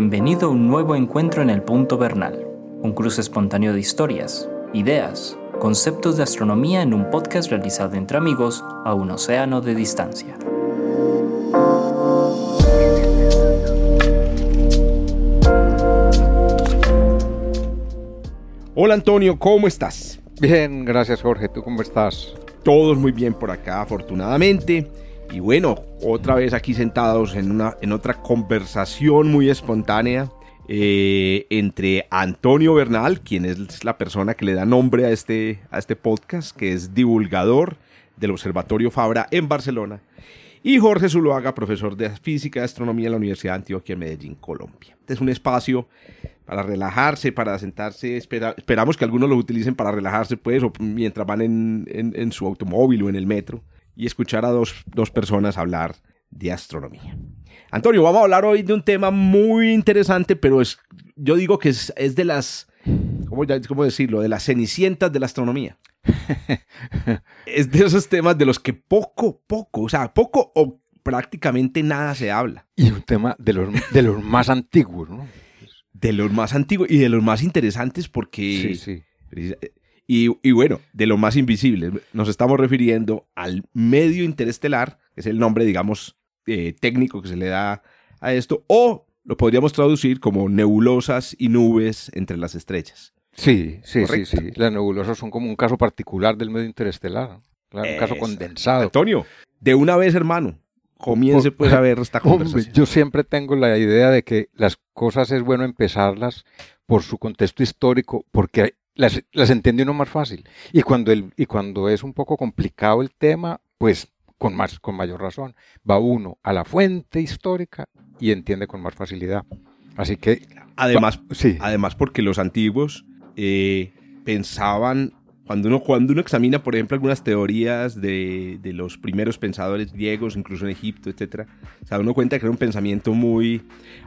Bienvenido a un nuevo encuentro en el Punto Bernal, un cruce espontáneo de historias, ideas, conceptos de astronomía en un podcast realizado entre amigos a un océano de distancia. Hola Antonio, ¿cómo estás? Bien, gracias Jorge, ¿tú cómo estás? Todos muy bien por acá, afortunadamente. Y bueno, otra vez aquí sentados en, una, en otra conversación muy espontánea eh, entre Antonio Bernal, quien es la persona que le da nombre a este, a este podcast, que es divulgador del Observatorio Fabra en Barcelona, y Jorge Zuloaga, profesor de Física y Astronomía en la Universidad de Antioquia Medellín, Colombia. Este es un espacio para relajarse, para sentarse. esperamos que algunos lo utilicen para relajarse, pues, o mientras van en, en su automóvil o en el metro y escuchar a dos, personas hablar de astronomía. Antonio, vamos a hablar hoy de un tema muy interesante, pero es, yo digo que es, de las, ¿cómo, ¿cómo, decirlo? De las cenicientas de la astronomía. es de esos temas de los que poco, poco, o sea, poco o prácticamente nada se habla. Y un tema de los, de los más antiguos, ¿no? De los más antiguos y de los más interesantes porque... Sí, sí. Y, bueno, de lo más invisible, nos estamos refiriendo al medio interestelar, que es el nombre, digamos, eh, técnico que se le da a esto, o lo podríamos traducir como nebulosas y nubes entre las estrellas. Sí, sí, sí, sí. Las nebulosas son como un caso particular del medio interestelar, un caso condensado. Antonio, de una vez, hermano, comience pues a ver esta conversación. yo siempre tengo la idea de que las cosas es bueno empezarlas por su contexto histórico, porque las, las entiende uno más fácil. Y cuando, el, y cuando es un poco complicado el tema, pues con, más, con mayor razón, va uno a la fuente histórica y entiende con más facilidad. Así que... Además, sí. además porque los antiguos eh, pensaban cuando uno, cuando uno examina, por ejemplo, algunas teorías de, de, los primeros pensadores griegos, incluso en Egipto, etc., se da uno cuenta que era un pensamiento muy,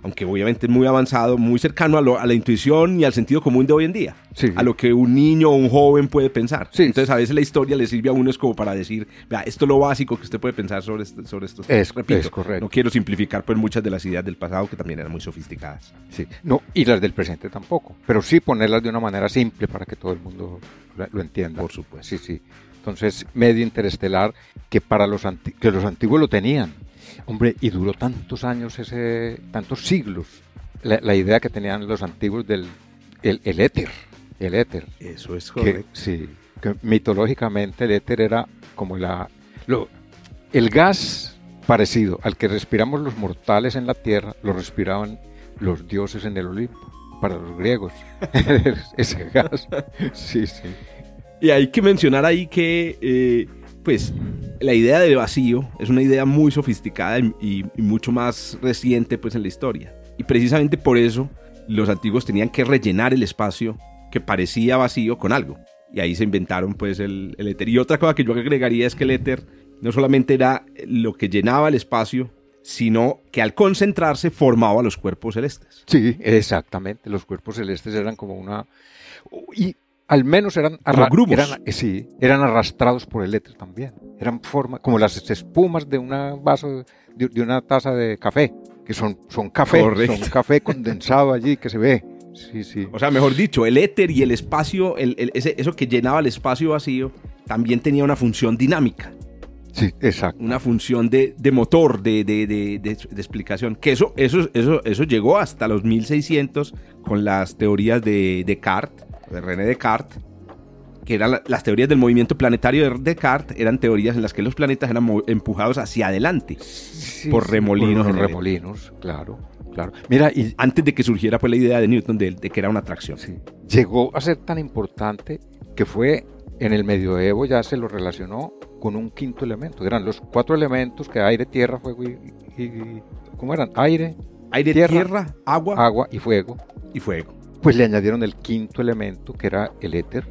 aunque obviamente muy avanzado, muy cercano a, a la intuición y al sentido común de hoy en día. A lo que un niño o un joven puede pensar. Entonces, a veces la historia le sirve a uno es como para decir, vea, esto es lo básico que usted puede pensar sobre, sobre estos temas. Es, Repito, correcto. No quiero simplificar pues, muchas de las ideas del pasado que también eran muy sofisticadas. Sí, no, y las del presente tampoco, pero sí ponerlas de una manera simple para que todo el mundo lo entienda. Por supuesto. Sí, sí. Entonces, medio interestelar que para los, que los antiguos lo tenían. Hombre, y duró tantos años, ese, tantos siglos, la, idea que tenían los antiguos del el, éter. El éter. Eso es correcto. sí, que mitológicamente el éter era como la... Lo, el gas parecido al que respiramos los mortales en la tierra, lo respiraban los dioses en el Olimpo para los griegos, ese gas. Sí, sí. Y hay que mencionar ahí que, eh, pues, la idea de vacío es una idea muy sofisticada y, mucho más reciente, pues, en la historia. Y precisamente por eso los antiguos tenían que rellenar el espacio que parecía vacío con algo. Y ahí se inventaron, pues, el, el éter. Y otra cosa que yo agregaría es que el éter no solamente era lo que llenaba el espacio, sino que al concentrarse formaba los cuerpos celestes. Sí, exactamente. Los cuerpos celestes eran como una... al menos eran, eran, eh, sí, eran arrastrados por el éter también. Eran forma, como las espumas de un vaso, de, una taza de café, que son, son café, son café condensado allí que se ve. Sí, sí. O sea, mejor dicho, el éter y el espacio, eso que llenaba el espacio vacío, también tenía una función dinámica. Sí, exacto. Una función de, motor, de, de, explicación. Que eso, eso, eso, eso llegó hasta los 1600 con las teorías de Descartes, de René Descartes, que eran las teorías del movimiento planetario de Descartes, eran teorías en las que los planetas eran empujados hacia adelante por remolinos. Por remolinos, claro. Claro. Mira, y antes de que surgiera pues, la idea de Newton de, que era una atracción. Sí. Llegó a ser tan importante que fue en el medioevo ya se lo relacionó con un quinto elemento. Eran los cuatro elementos que aire, tierra, fuego y, ¿cómo eran? Aire, aire, tierra, agua, agua y fuego. Y fuego. Pues le añadieron el quinto elemento que era el éter,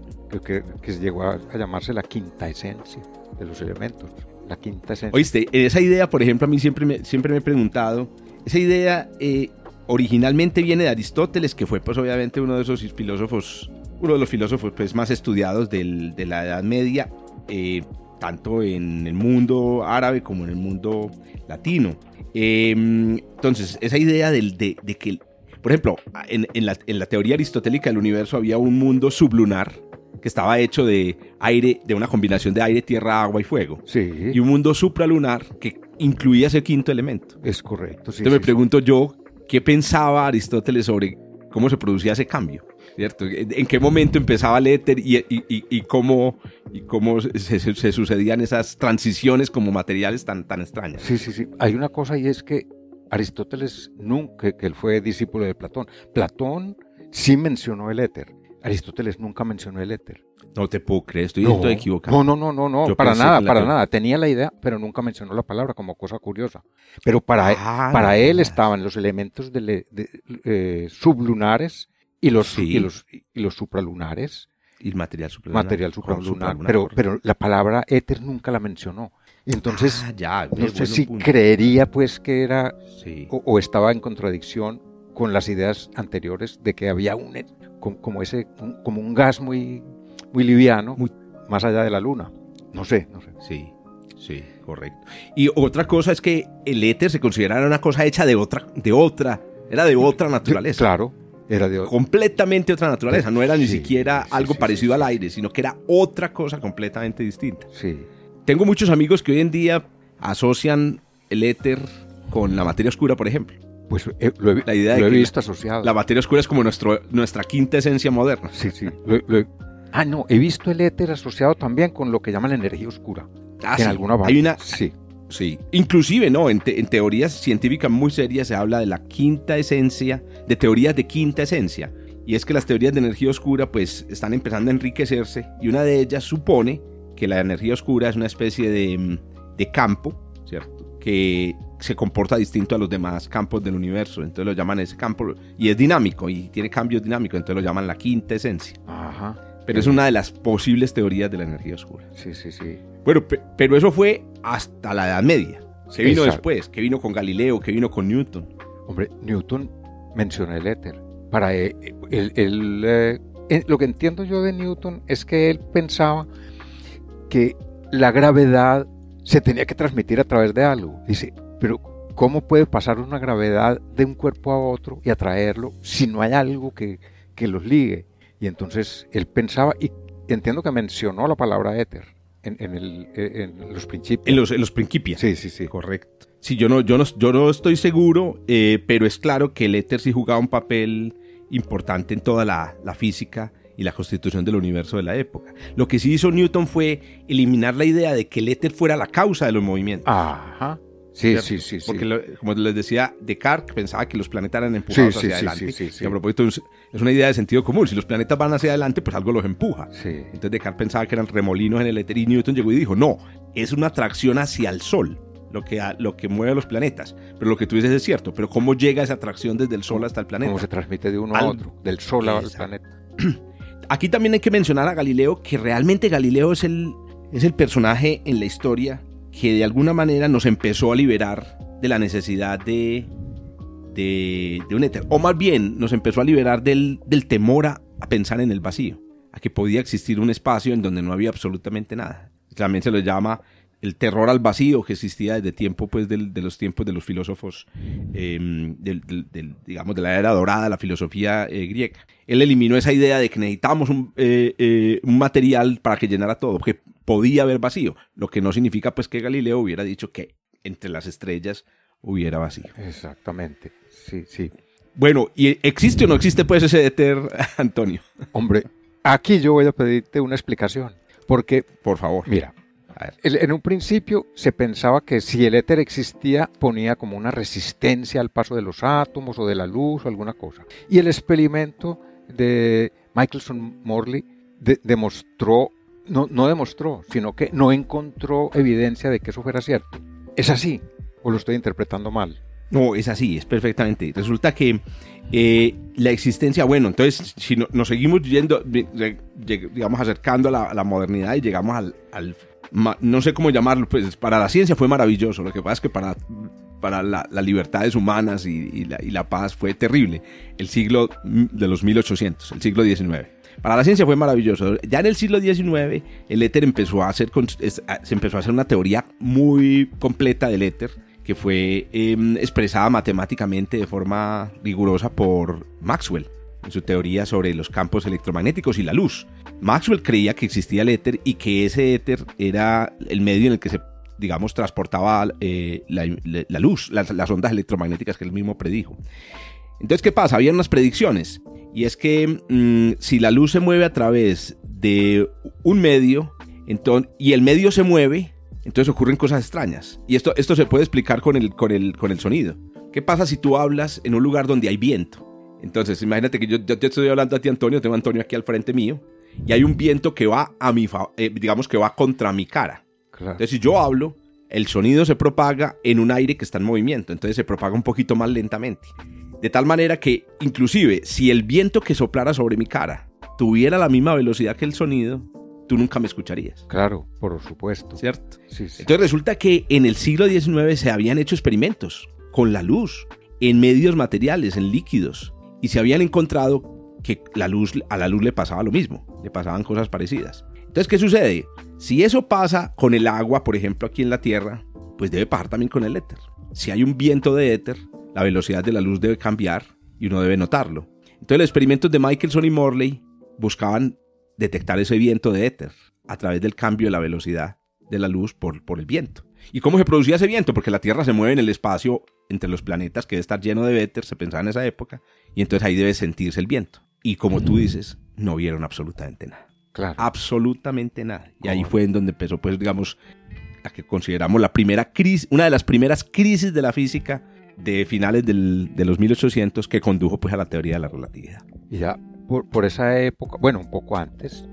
que, que llegó a, llamarse la quinta esencia de los elementos. La quinta esencia. Oíste, esa idea, por ejemplo, a mí siempre me, siempre me he preguntado, esa idea eh, originalmente viene de Aristóteles, que fue pues obviamente uno de esos filósofos uno de los filósofos pues, más estudiados del, de la Edad Media, eh, tanto en el mundo árabe como en el mundo latino. Em, entonces, esa idea de, de, que Por ejemplo, en, en, la, en la teoría aristotélica del universo había un mundo sublunar que estaba hecho de aire, de una combinación de aire, tierra, agua y fuego. Sí. Y un mundo supralunar que incluía ese quinto elemento. Es correcto. Sí, Entonces me sí, pregunto yo, ¿qué pensaba Aristóteles sobre cómo se producía ese cambio? ¿Cierto? ¿En qué momento empezaba el éter y, y- y- y cómo, y cómo se, se- sucedían esas transiciones como materiales tan, tan extrañas? Sí, sí, sí. Hay una cosa y es que Aristóteles nunca, que él fue discípulo de Platón. Platón sí mencionó el éter. Aristóteles nunca mencionó el éter. No te puedo creer, estoy estoy equivocado. No, no, no, no, no, Yo para nada, para que- nada. Tenía la idea, pero nunca mencionó la palabra como cosa curiosa. Pero para, Ah, para no él estaban los elementos de de- eh, sublunares y los, Sí. y los, y los supralunares, Y el material supralunar. material supralunar. supralunar, Pero, pero la palabra éter nunca la mencionó. Entonces, Ah, ya, no sé si punto. creería pues que era Sí. o, o estaba en contradicción con las ideas anteriores de que había un com- como ese como un gas muy muy liviano Muy- más allá de la luna no sé no sé Sí, sí, correcto. Y otra cosa es que el éter se considerara una cosa hecha de otra, de otra, era de otra naturaleza. claro era de Completamente otra naturaleza. No era ni Sí, siquiera sí, algo sí, parecido al aire, sino que era otra cosa completamente distinta. sí Tengo muchos amigos que hoy en día asocian el éter con la materia oscura, por ejemplo. pues eh, lo he, La idea de lo he que visto asociado La materia oscura es como nuestro, nuestra quinta esencia moderna. sí sí lo he- lo he- ah no he visto el éter asociado también con lo que llaman la energía oscura Ah, en alguna parte Hay una, sí Sí, inclusive, ¿no? En, te- en teorías científicas muy serias se habla de la quinta esencia, de teorías de quinta esencia. Y es que las teorías de energía oscura pues están empezando a enriquecerse y una de ellas supone que la energía oscura es una especie de, mm, de campo, ¿cierto? Que se comporta distinto a los demás campos del universo. Entonces lo llaman ese campo y es dinámico y tiene cambios dinámicos, entonces lo llaman la quinta esencia. ajá Pero es una de las posibles teorías de la energía oscura. sí sí sí Bueno, pe- pero eso fue hasta la Edad Media. ¿Qué vino Exacto. después? ¿Qué vino con Galileo? ¿Qué vino con Newton? Hombre, Newton menciona el éter. Para él, él- él, eh, eh, lo que entiendo yo de Newton es que él pensaba que la gravedad se tenía que transmitir a través de algo. Dice, pero ¿cómo puede pasar una gravedad de un cuerpo a otro y atraerlo si no hay algo que, que los ligue? Y entonces él pensaba, y entiendo que mencionó la palabra éter en, en el- eh, en los principios. En los, en los Principia. Sí, sí, sí. Correcto. Sí, yo no, yo no, yo no estoy seguro, eh, pero es claro que el éter sí jugaba un papel importante en toda la, la física y la constitución del universo de la época. Lo que sí hizo Newton fue eliminar la idea de que el éter fuera la causa de los movimientos. Ajá. Sí, sí, sí, sí. Porque, lo- como les decía, Descartes pensaba que los planetas eran empujados Sí, hacia sí, adelante. sí, sí, sí. Y a propósito, es una idea de sentido común. Si los planetas van hacia adelante, pues algo los empuja. Sí. Entonces Descartes pensaba que eran remolinos en el éter y Newton llegó y dijo, no, es una atracción hacia el Sol lo que, a- lo que mueve a los planetas. Pero lo que tú dices es cierto, pero ¿cómo llega esa atracción desde el Sol hasta el planeta? cómo se transmite de uno a Al- otro, del sol al planeta. Aquí también hay que mencionar a Galileo, que realmente Galileo es el, es el personaje en la historia que de alguna manera nos empezó a liberar de la necesidad de, de, de un éter. O más bien, nos empezó a liberar del, del temor a, pensar en el vacío, a que podía existir un espacio en donde no había absolutamente nada. También se lo llama el terror al vacío que existía desde tiempo, pues, de los tiempos de los filósofos, del, digamos, de la era dorada, la filosofía eh, griega. Él eliminó esa idea de que necesitábamos un, eh, eh, un material para que llenara todo, podía haber vacío, lo que no significa, pues, que Galileo hubiera dicho que entre las estrellas hubiera vacío. Exactamente. Sí, sí. Bueno, ¿y existe o no existe, pues, ese éter, Antonio? Hombre, aquí yo voy a pedirte una explicación. Porque, Por favor. mira, en un principio se pensaba que si el éter existía, ponía como una resistencia al paso de los átomos o de la luz o alguna cosa. Y el experimento de Michelson Morley de- demostró, no, no demostró, sino que no encontró evidencia de que eso fuera cierto. ¿Es así? ¿O lo estoy interpretando mal? No, es así, es perfectamente. Resulta que eh, la existencia, bueno, entonces si no- nos seguimos yendo, digamos, acercando a la, la modernidad y llegamos al, no sé cómo llamarlo, pues para la ciencia fue maravilloso, lo que pasa es que para, para la- las libertades humanas y, la, y la paz fue terrible. El siglo de los 1800, el siglo XIX. Para la ciencia fue maravilloso. Ya en el siglo XIX, el éter empezó a hacer, se empezó a hacer una teoría muy completa del éter, que fue em, expresada matemáticamente de forma rigurosa por Maxwell en su teoría sobre los campos electromagnéticos y la luz. Maxwell creía que existía el éter y que ese éter era el medio en el que se, digamos, transportaba eh, la, luz, las, ondas electromagnéticas que él mismo predijo. Entonces, ¿qué pasa? Había unas predicciones y es que mm, si la luz se mueve a través de un medio entonces, y el medio se mueve, entonces ocurren cosas extrañas. Y esto, esto se puede explicar con el, con, el, con el sonido. ¿Qué pasa si tú hablas en un lugar donde hay viento? Entonces, imagínate que yo, te estoy hablando a ti, Antonio, tengo a Antonio aquí al frente mío, y hay un viento que va a mi, eh, digamos que va contra mi cara. Entonces, si yo hablo, el sonido se propaga en un aire que está en movimiento, entonces se propaga un poquito más lentamente. De tal manera que, inclusive, si el viento que soplara sobre mi cara tuviera la misma velocidad que el sonido, tú nunca me escucharías. Claro, por supuesto. ¿Cierto? Entonces resulta que en el siglo XIX se habían hecho experimentos con la luz, en medios materiales, en líquidos, y se habían encontrado que la luz, a la luz le pasaba lo mismo, le pasaban cosas parecidas. Entonces, ¿qué sucede? Si eso pasa con el agua, por ejemplo, aquí en la Tierra, pues debe pasar también con el éter. Si hay un viento de éter, la velocidad de la luz debe cambiar y uno debe notarlo. Entonces, los experimentos de Michelson y Morley buscaban detectar ese viento de éter a través del cambio de la velocidad de la luz por, por el viento. ¿Y cómo se producía ese viento? Porque la Tierra se mueve en el espacio entre los planetas que debe estar lleno de éter, se pensaba en esa época, y entonces ahí debe sentirse el viento. Y como tú dices, no vieron absolutamente nada. Claro. Absolutamente nada. Y ahí fue en donde empezó, pues, digamos, la que consideramos la primera crisis, una de las primeras crisis de la física de finales de los 1800 que condujo pues a la teoría de la relatividad. Y ya por, por esa época, bueno, un poco antes,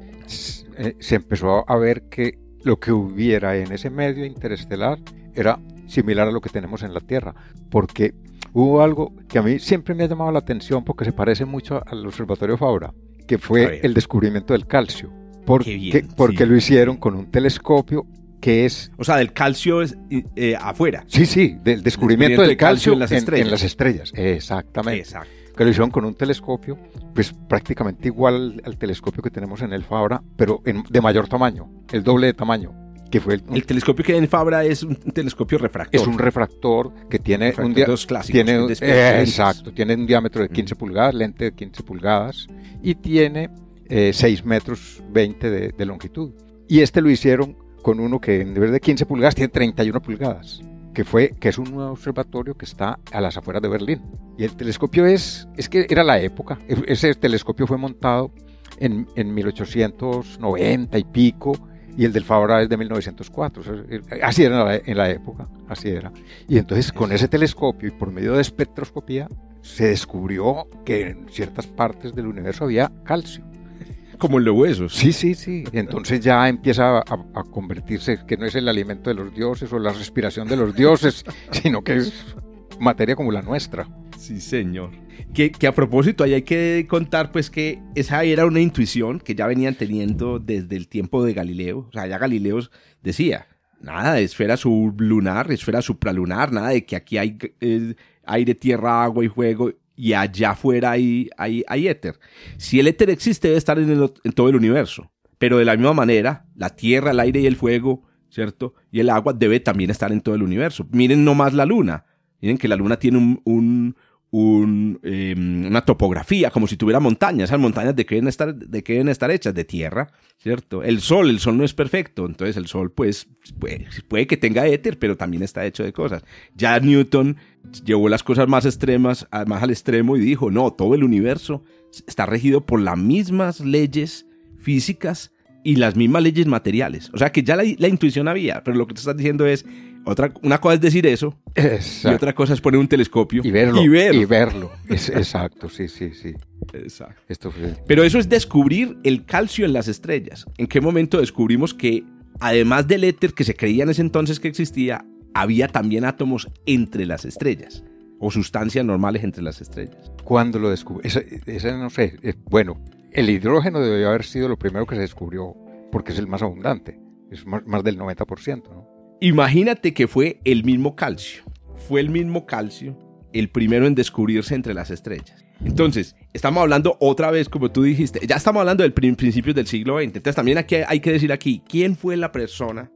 eh, se empezó a ver que lo que hubiera en ese medio interestelar era similar a lo que tenemos en la Tierra, porque hubo algo que a mí siempre me ha llamado la atención porque se parece mucho al Observatorio Fabra, que fue el descubrimiento del calcio. Porque, porque lo hicieron con un telescopio que es... O sea, del calcio es, eh, afuera. Sí, sí, del descubrimiento, del calcio, en, las estrellas. En las estrellas, exactamente. Exacto. Que lo hicieron con un telescopio, pues prácticamente igual al, telescopio que tenemos en el Fabra, pero de mayor tamaño, el doble de tamaño que fue el, telescopio que hay en Fabra es un telescopio refractor. Es un refractor que tiene un tiene, eh, exacto, tiene un diámetro de 15 pulgadas, lente de 15 pulgadas y tiene 6 eh, metros 20 de, longitud. Y este lo hicieron con uno que en vez de 15 pulgadas tiene 31 pulgadas, que fue que es un nuevo observatorio que está a las afueras de Berlín. Y el telescopio es es que era la época. E, ese telescopio fue montado en, en 1890 y pico y el del Fabra es de 1904. Eh, así era en la, época, así era. Y entonces con ese telescopio y por medio de espectroscopía se descubrió que en ciertas partes del universo había calcio. Como en los huesos. Sí, sí, sí. Entonces ya empieza a, a, convertirse, que no es el alimento de los dioses o la respiración de los dioses, sino que es materia como la nuestra. Sí, señor. Que, a propósito, ahí hay que contar pues que esa era una intuición que ya venían teniendo desde el tiempo de Galileo. O sea, ya Galileo decía, nada de esfera sublunar, esfera supralunar, nada de que aquí hay eh, aire, tierra, agua y fuego y allá afuera hay, hay, éter. Si el éter existe, debe estar en, todo el universo. Pero de la misma manera, la tierra, el aire y el fuego, ¿cierto? Y el agua debe también estar en todo el universo. Miren nomás la luna. Miren que la luna tiene un, Em, una topografía, como si tuviera montañas. Esas montañas de que, deben estar, de deben estar hechas de tierra, ¿cierto? El sol, el sol no es perfecto, entonces el sol pues puede, que tenga éter, pero también está hecho de cosas. Ya Newton llevó las cosas más extremas, más al extremo y dijo, no, todo el universo está regido por las mismas leyes físicas y las mismas leyes materiales. O sea que ya la, la intuición había, pero lo que te estás diciendo es, otra, una cosa es decir eso y otra cosa es poner un telescopio y verlo. Y, verlo. exacto, sí, sí, sí. Exacto. Pero eso es descubrir el calcio en las estrellas. ¿En qué momento descubrimos que además del éter que se creía en ese entonces que existía, había también átomos entre las estrellas? O sustancias normales entre las estrellas. ¿Cuándo lo descubrí? Ese, no sé. Eh, bueno, el hidrógeno debió haber sido lo primero que se descubrió porque es el más abundante. Es más, más del 90%, ¿no? Imagínate que fue el mismo calcio. Fue el mismo calcio el primero en descubrirse entre las estrellas. Entonces, estamos hablando otra vez, como tú dijiste, ya estamos hablando del principios del siglo XX. Entonces, también aquí hay que decir aquí, ¿quién fue la persona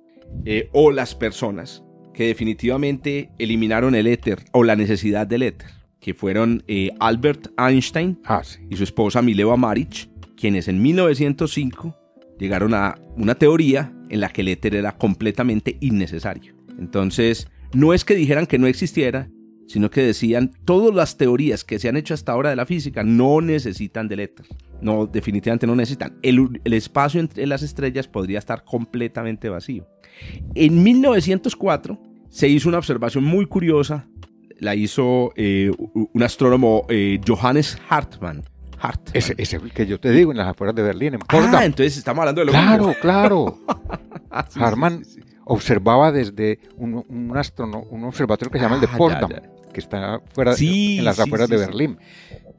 eh, o las personas que definitivamente eliminaron el éter o la necesidad del éter, que fueron eh, Albert Einstein Ah, sí. y su esposa Mileva Maric, quienes en 1905 llegaron a una teoría en la que el éter era completamente innecesario. Entonces, no es que dijeran que no existiera, sino que decían todas las teorías que se han hecho hasta ahora de la física no necesitan del éter. No, definitivamente no necesitan. El, el espacio entre las estrellas podría estar completamente vacío. En 1904 se hizo una observación muy curiosa. La hizo eh, un astrónomo eh, Johannes Hartmann. Hartmann. Ese, es el que yo te digo en las afueras de Berlín, en Ah, Potsdam. entonces estamos hablando de lo claro, mismo. claro. Ah, sí, Hartmann sí, sí. observaba desde un, un, astrono- un observatorio que se llama el de Ah, Potsdam, que está fuera, en las afueras de sí. Berlín.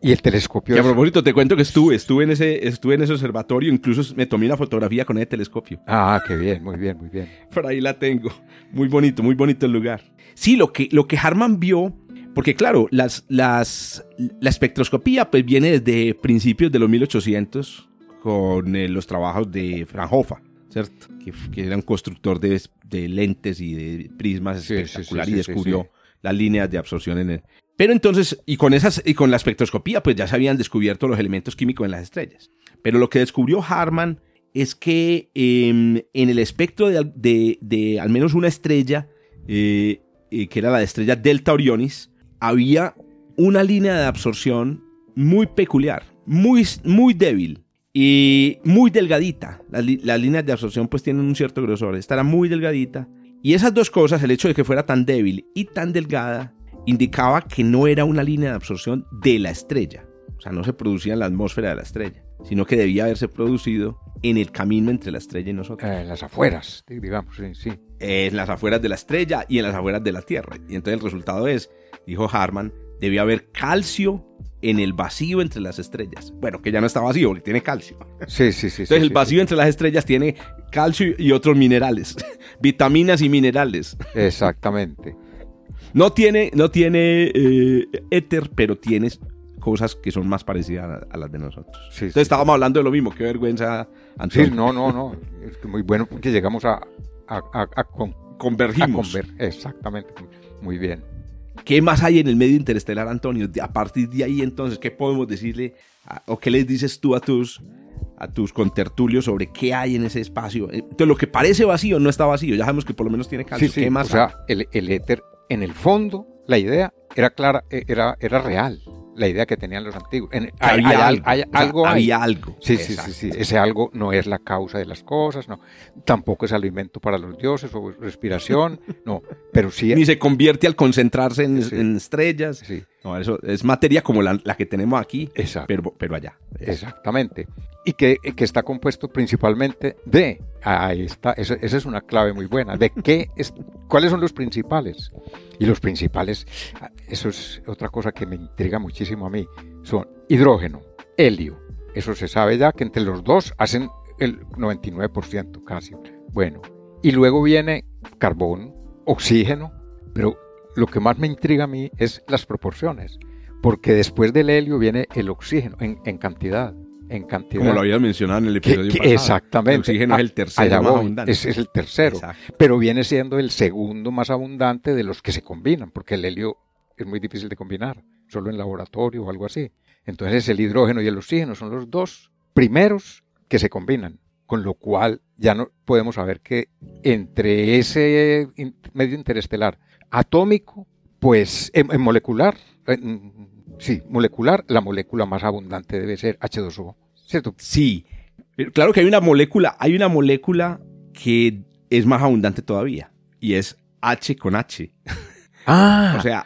Y el telescopio Y a propósito, te cuento que estuve, estuve en ese, estuve en ese observatorio, incluso me tomé una fotografía con ese telescopio. Ah, qué bien, muy bien, muy bien. Por ahí la tengo. Muy bonito, muy bonito el lugar. Sí, lo que, lo que Harman vio, porque claro, las, las, la espectroscopía pues viene desde principios de los 1800 con eh, los trabajos de Fraunhofer, ¿cierto? Que, que era un constructor de, de lentes y de prismas Sí, espectacular sí, y sí, sí, descubrió las líneas de absorción en él. Pero entonces, y con, esas, y con la espectroscopía, pues ya se habían descubierto los elementos químicos en las estrellas. Pero lo que descubrió Harman es que eh, en el espectro de, de- al menos una estrella, eh, eh, que era la estrella Delta Orionis, había una línea de absorción muy peculiar, muy, muy débil y muy delgadita. Las, las líneas de absorción pues tienen un cierto grosor. Esta era muy delgadita. Y esas dos cosas, el hecho de que fuera tan débil y tan delgada, indicaba que no era una línea de absorción de la estrella. O sea, no se producía en la atmósfera de la estrella, sino que debía haberse producido en el camino entre la estrella y nosotros. Eh, en las afueras, digamos, sí, sí. En las afueras de la estrella y en las afueras de la Tierra. Y entonces el resultado es, dijo Harman, debía haber calcio en el vacío entre las estrellas. Bueno, que ya no está vacío, porque tiene calcio. Sí, sí, sí. Entonces sí, el sí, vacío entre las estrellas tiene calcio y otros minerales, vitaminas y minerales. Exactamente. No tiene, no tiene eh, éter, pero tiene cosas que son más parecidas a, las de nosotros. Sí, sí, Entonces estábamos hablando de lo mismo, qué vergüenza, Sí, Antonio. no, no, no. Es que muy bueno porque llegamos a, a, a, a con- a Convergimos. conver- Exactamente. Muy bien. ¿Qué más hay en el medio interestelar, Antonio? A partir de ahí, entonces, ¿qué podemos decirle a- o qué les dices tú a tus a tus contertulios sobre qué hay en ese espacio? Eh, Entonces, lo que parece vacío no está vacío. Ya sabemos que por lo menos tiene calcio. Sí, sí. ¿Qué más o sea, el, el éter, en el fondo, la idea era clara, eh, era, era real. La idea que tenían los antiguos. En- hay? hay, había hay- algo. hay O sea, algo había algo. Sí, sí, sí, sí. Ese algo no es la causa de las cosas, no. Tampoco es alimento para los dioses o respiración, no. Pero sí, Ni se convierte al concentrarse en, Sí. en estrellas. sí, No, eso es materia como la, la que tenemos aquí, exacto. pero, pero allá. Exactamente. Y que, que está compuesto principalmente de, ahí está, esa, esa es una clave muy buena, de qué es, cuáles son los principales. Y los principales, ah, eso es otra cosa que me intriga muchísimo a mí, son hidrógeno, helio. Eso se sabe ya que entre los dos hacen el 99% casi. Bueno, y luego viene carbón, oxígeno, pero lo que más me intriga a mí es las proporciones, porque después del helio viene el oxígeno en, en cantidad, en cantidad. Como lo habías mencionado en el episodio que pasado. exactamente. El oxígeno Ah, es el tercero más voy, abundante. es el tercero, Exacto. pero viene siendo el segundo más abundante de los que se combinan, porque el helio es muy difícil de combinar, solo en laboratorio o algo así. Entonces el hidrógeno y el oxígeno son los dos primeros que se combinan, con lo cual ya no podemos saber que entre ese medio interestelar atómico, pues en, en molecular, en- sí, molecular, la molécula más abundante debe ser H2O, ¿cierto? Sí. Claro que hay una molécula, hay una molécula que es más abundante todavía. Y es H con H. Ah, O sea,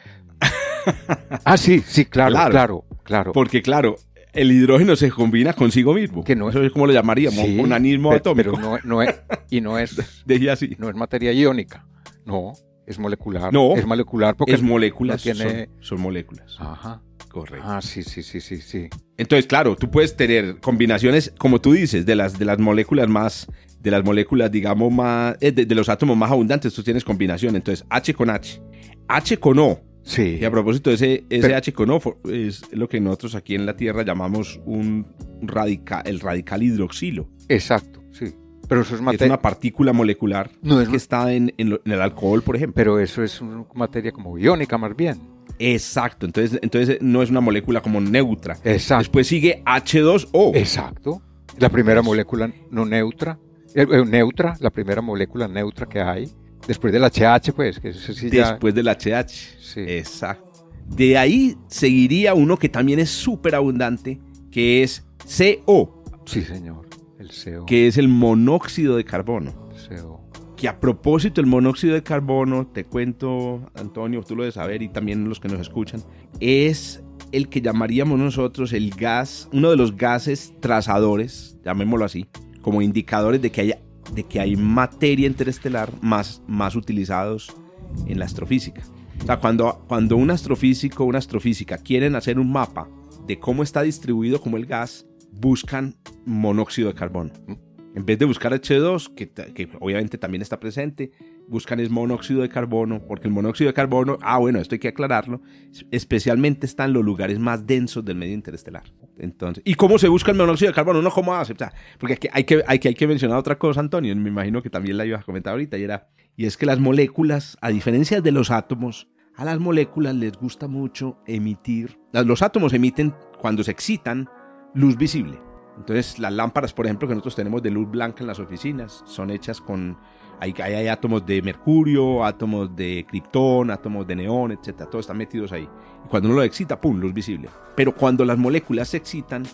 ah sí, sí, claro, Claro. claro, claro. porque claro, el hidrógeno se combina consigo mismo. Que no- Eso es como lo llamaríamos, Sí, onanismo pe- atómico. Pero no, no es, y no es, así. no es materia iónica, no, es molecular. No, es molecular porque Es moléculas, no tiene- son, son moléculas. Ajá. Correcto. Ah, sí, sí, sí, sí, sí. Entonces, claro, tú puedes tener combinaciones, como tú dices, de las, de las moléculas más, de las moléculas, digamos, más, eh, de, de los átomos más abundantes, tú tienes combinación. Entonces, H con H. H con O. Sí. Y a propósito, ese, ese Pero- H con O es lo que nosotros aquí en la Tierra llamamos un radical, el radical hidroxilo. Exacto, sí. Pero eso es Es materia. una partícula molecular No, es que está en, en lo- en el alcohol, por ejemplo. Pero eso es una materia como iónica más bien. Exacto, entonces, entonces no es una molécula como neutra. Exacto. Después sigue H2O. Exacto. La primera molécula no neutra. eh, eh, neutra, la primera molécula neutra que hay. Después del HH, pues, que ese sí ya- después del HH. Sí. Exacto. De ahí seguiría uno que también es súper abundante, que es CO, Sí, señor. El CO. que es el monóxido de carbono. CO. Que a propósito, el monóxido de carbono, te cuento, Antonio, tú lo debes saber y también los que nos escuchan, es el que llamaríamos nosotros el gas, uno de los gases trazadores, llamémoslo así, como indicadores de que haya de que hay materia interestelar más, más utilizados en la astrofísica. O sea, cuando, cuando un astrofísico o una astrofísica quieren hacer un mapa de cómo está distribuido como el gas, buscan monóxido de carbono. En vez de buscar H2, que, que obviamente también está presente, buscan monóxido de carbono, porque el monóxido de carbono, ah bueno, esto hay que aclararlo, especialmente está en los lugares más densos del medio interestelar. Entonces, ¿y cómo se busca el monóxido de carbono? ¿Uno cómo hace? O sea, porque aquí hay que, hay, que, hay que mencionar otra cosa, Antonio, me imagino que también la ibas a comentar ahorita, y, era, y es que las moléculas, a diferencia de los átomos, a las moléculas les gusta mucho emitir, los átomos emiten, cuando se excitan, luz visible. Entonces, las lámparas, por ejemplo, que nosotros tenemos de luz blanca en las oficinas, son hechas con. Hay, hay, hay átomos de mercurio, átomos de criptón, átomos de neón, etcétera. Todos están metidos ahí. Y cuando uno lo excita, ¡pum! luz visible. Pero cuando las moléculas se excitan,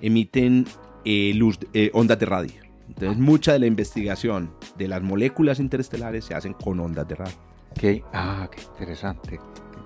emiten eh, luz, eh, ondas de radio. Entonces, mucha de la investigación de las moléculas interestelares se hacen con ondas de radio. ¿Qué? Ah, qué interesante.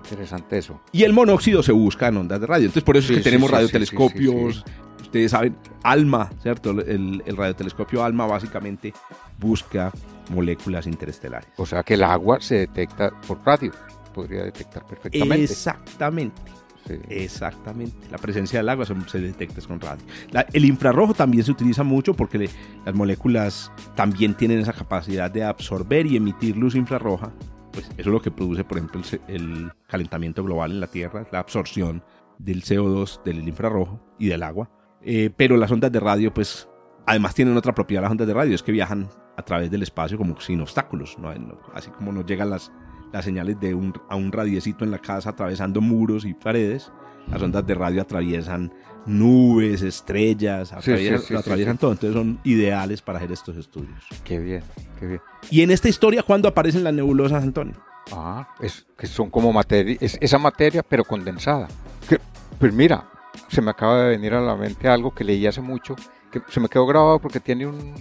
Qué interesante eso. Y el monóxido se busca en ondas de radio. Entonces, por eso Sí, es que sí, tenemos sí, radiotelescopios. Ustedes saben, ALMA, ¿cierto? El, el radiotelescopio ALMA básicamente busca moléculas interestelares. O sea que el agua se detecta por radio. Podría detectar perfectamente. Exactamente, Sí. exactamente. La presencia del agua se, se detecta con radio. La- el infrarrojo también se utiliza mucho porque le- las moléculas también tienen esa capacidad de absorber y emitir luz infrarroja. Pues eso es lo que produce, por ejemplo, el, el calentamiento global en la Tierra, la absorción del CO2, del infrarrojo y del agua. Eh, pero las ondas de radio, pues, además tienen otra propiedad las ondas de radio, es que viajan a través del espacio como sin obstáculos, ¿no? Así como nos llegan las, las señales de un, a un radiecito en la casa atravesando muros y paredes, las ondas de radio atraviesan nubes, estrellas, atraviesan, sí, sí, atraviesan sí. todo, entonces son ideales para hacer estos estudios. Qué bien, qué bien. Y en esta historia, ¿cuándo aparecen las nebulosas, Antonio? Ah, es que son como materia, es esa materia pero condensada. Que, pues mira, se me acaba de venir a la mente algo que leí hace mucho, que se me quedó grabado porque tiene un-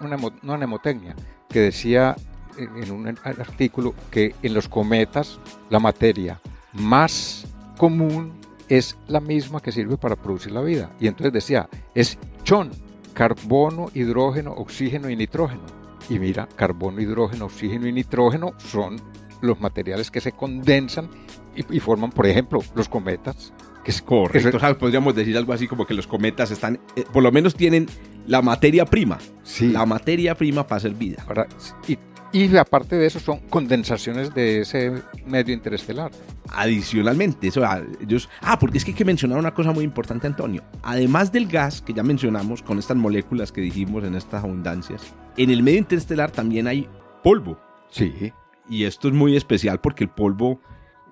una, una que decía en un artículo que en los cometas la materia más común es la misma que sirve para producir la vida. Y entonces decía, es chon, carbono, hidrógeno, oxígeno y nitrógeno. Y mira, carbono, hidrógeno, oxígeno y nitrógeno son los materiales que se condensan y forman, por ejemplo, los cometas. Que es Correcto. O sea, podríamos decir algo así como que los cometas están, eh, por lo menos tienen la materia prima, sí. la materia prima para hacer vida. Ahora, y, y aparte de eso son condensaciones de ese medio interestelar. Adicionalmente, eso, ah, ellos, ah, porque es que hay que mencionar una cosa muy importante, Antonio. Además del gas que ya mencionamos con estas moléculas que dijimos en estas abundancias, en el medio interestelar también hay polvo. Sí. Y esto es muy especial porque el polvo,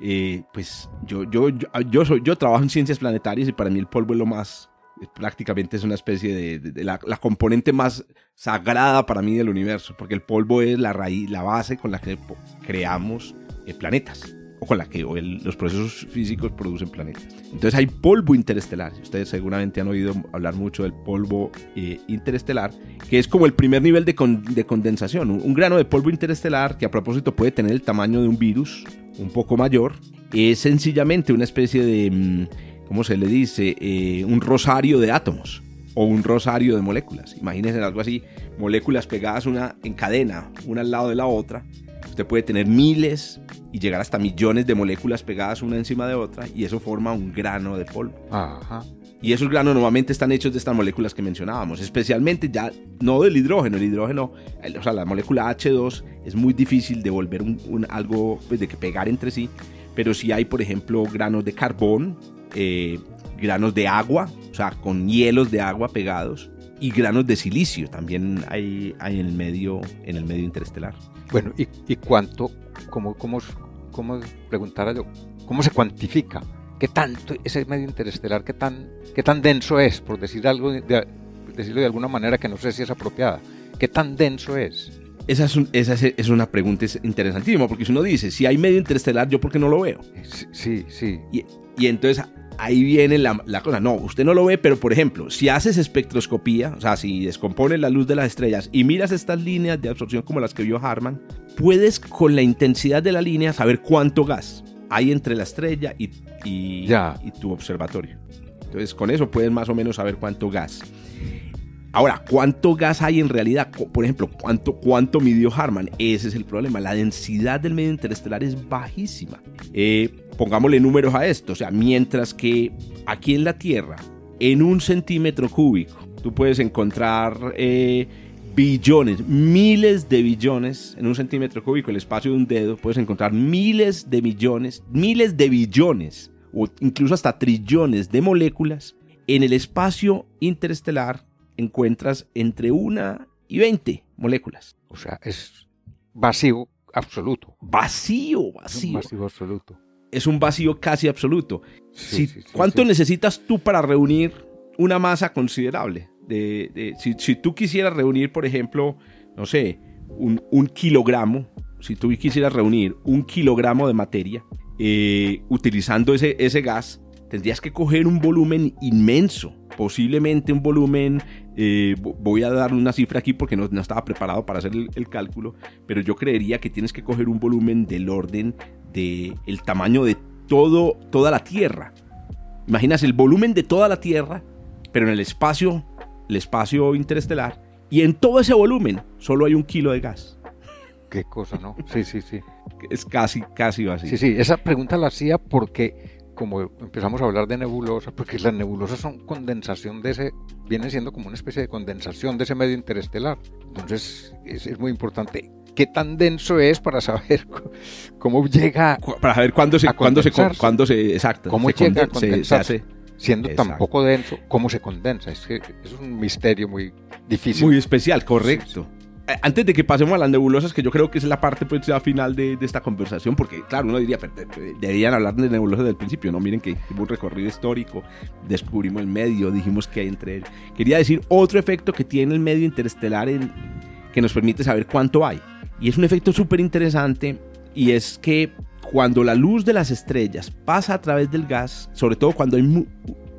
eh, pues yo, yo, yo, yo, soy, yo trabajo en ciencias planetarias y para mí el polvo es lo más, es prácticamente es una especie de, de- la, componente más sagrada para mí del universo, porque el polvo es la raíz, la base con la que creamos eh, planetas con la que el- los procesos físicos producen planetas. Entonces hay polvo interestelar. Ustedes seguramente han oído hablar mucho del polvo eh, interestelar, que es como el primer nivel de, con- de condensación. Un, un grano de polvo interestelar que a propósito puede tener el tamaño de un virus un poco mayor, es sencillamente una especie de, mm, ¿cómo se le dice? Eh, un rosario de átomos o un rosario de moléculas. Imagínense algo así, moléculas pegadas una en cadena, una al lado de la otra. Usted puede tener miles y llegar hasta millones de moléculas pegadas una encima de otra y eso forma un grano de polvo. Ajá. Y esos granos normalmente están hechos de estas moléculas que mencionábamos, especialmente ya no del hidrógeno. El hidrógeno, el- o sea, la molécula H2 es muy difícil de volver un, un- algo pues, de que pegar entre sí, pero si hay, por ejemplo, granos de carbón, eh, granos de agua, o sea, con hielos de agua pegados, y granos de silicio también hay, hay en, el medio, en el medio interestelar. Bueno, ¿y, y cuánto, cómo, cómo, cómo preguntara yo, cómo se cuantifica? ¿Qué tanto ese medio interestelar, qué tan, qué tan denso es, por decir algo, de, decirlo de alguna manera que no sé si es apropiada? ¿Qué tan denso es? Esa es, esa es, una pregunta interesantísima, porque si uno dice, si hay medio interestelar, ¿yo por qué no lo veo? Sí, sí. Y, y entonces ahí viene la, cosa. No, usted no lo ve, pero por ejemplo, si haces espectroscopía, o sea, si descompones la luz de las estrellas y miras estas líneas de absorción como las que vio Harman, puedes con la intensidad de la línea saber cuánto gas hay entre la estrella y, y, y tu observatorio. Entonces, con eso puedes más o menos saber cuánto gas. Ahora, ¿cuánto gas hay en realidad? Por ejemplo, ¿cuánto, ¿cuánto midió Harman? Ese es el problema. La densidad del medio interestelar es bajísima. Eh, pongámosle números a esto. O sea, mientras que aquí en la Tierra, en un centímetro cúbico, tú puedes encontrar eh, billones, miles de billones en un centímetro cúbico, el espacio de un dedo, puedes encontrar miles de millones, miles de billones o incluso hasta trillones de moléculas en el espacio interestelar encuentras entre una y 20 moléculas. O sea, es vacío absoluto. Vacío, vacío. Es un vacío absoluto. Es un vacío casi absoluto. ¿Cuánto necesitas tú para reunir una masa considerable? De, si, tú quisieras reunir, por ejemplo, no sé, un, kilogramo, si tú quisieras reunir un kilogramo de materia eh, utilizando ese, ese gas, tendrías que coger un volumen inmenso, posiblemente un volumen, eh, voy a dar una cifra aquí porque no, estaba preparado para hacer el, cálculo, pero yo creería que tienes que coger un volumen del orden del el tamaño de todo, toda la Tierra. Imaginas el volumen de toda la Tierra, pero en el espacio, el espacio interestelar, y en todo ese volumen solo hay un kilo de gas. Qué cosa, ¿no? Sí, sí, sí. Es casi, casi vacío. Sí, sí, esa pregunta la hacía porque como empezamos a hablar de nebulosas, porque las nebulosas son condensación de ese, viene siendo como una especie de condensación de ese medio interestelar. Entonces es, muy importante qué tan denso es para saber cómo llega para saber cuándo se cuándo se cuándo se exacto cómo llega a condensarse siendo tan poco denso cómo se condensa es que es un misterio muy difícil. Muy especial correcto antes de que pasemos a las nebulosas, que yo creo que es la parte pues, ya final de, esta conversación, porque claro, uno diría, deberían hablar de nebulosas desde el principio, ¿no? Miren que hicimos un recorrido histórico, descubrimos el medio, dijimos que hay entre él. Quería decir otro efecto que tiene el medio interestelar en, que nos permite saber cuánto hay. Y es un efecto súper interesante y es que cuando la luz de las estrellas pasa a través del gas, sobre todo cuando hay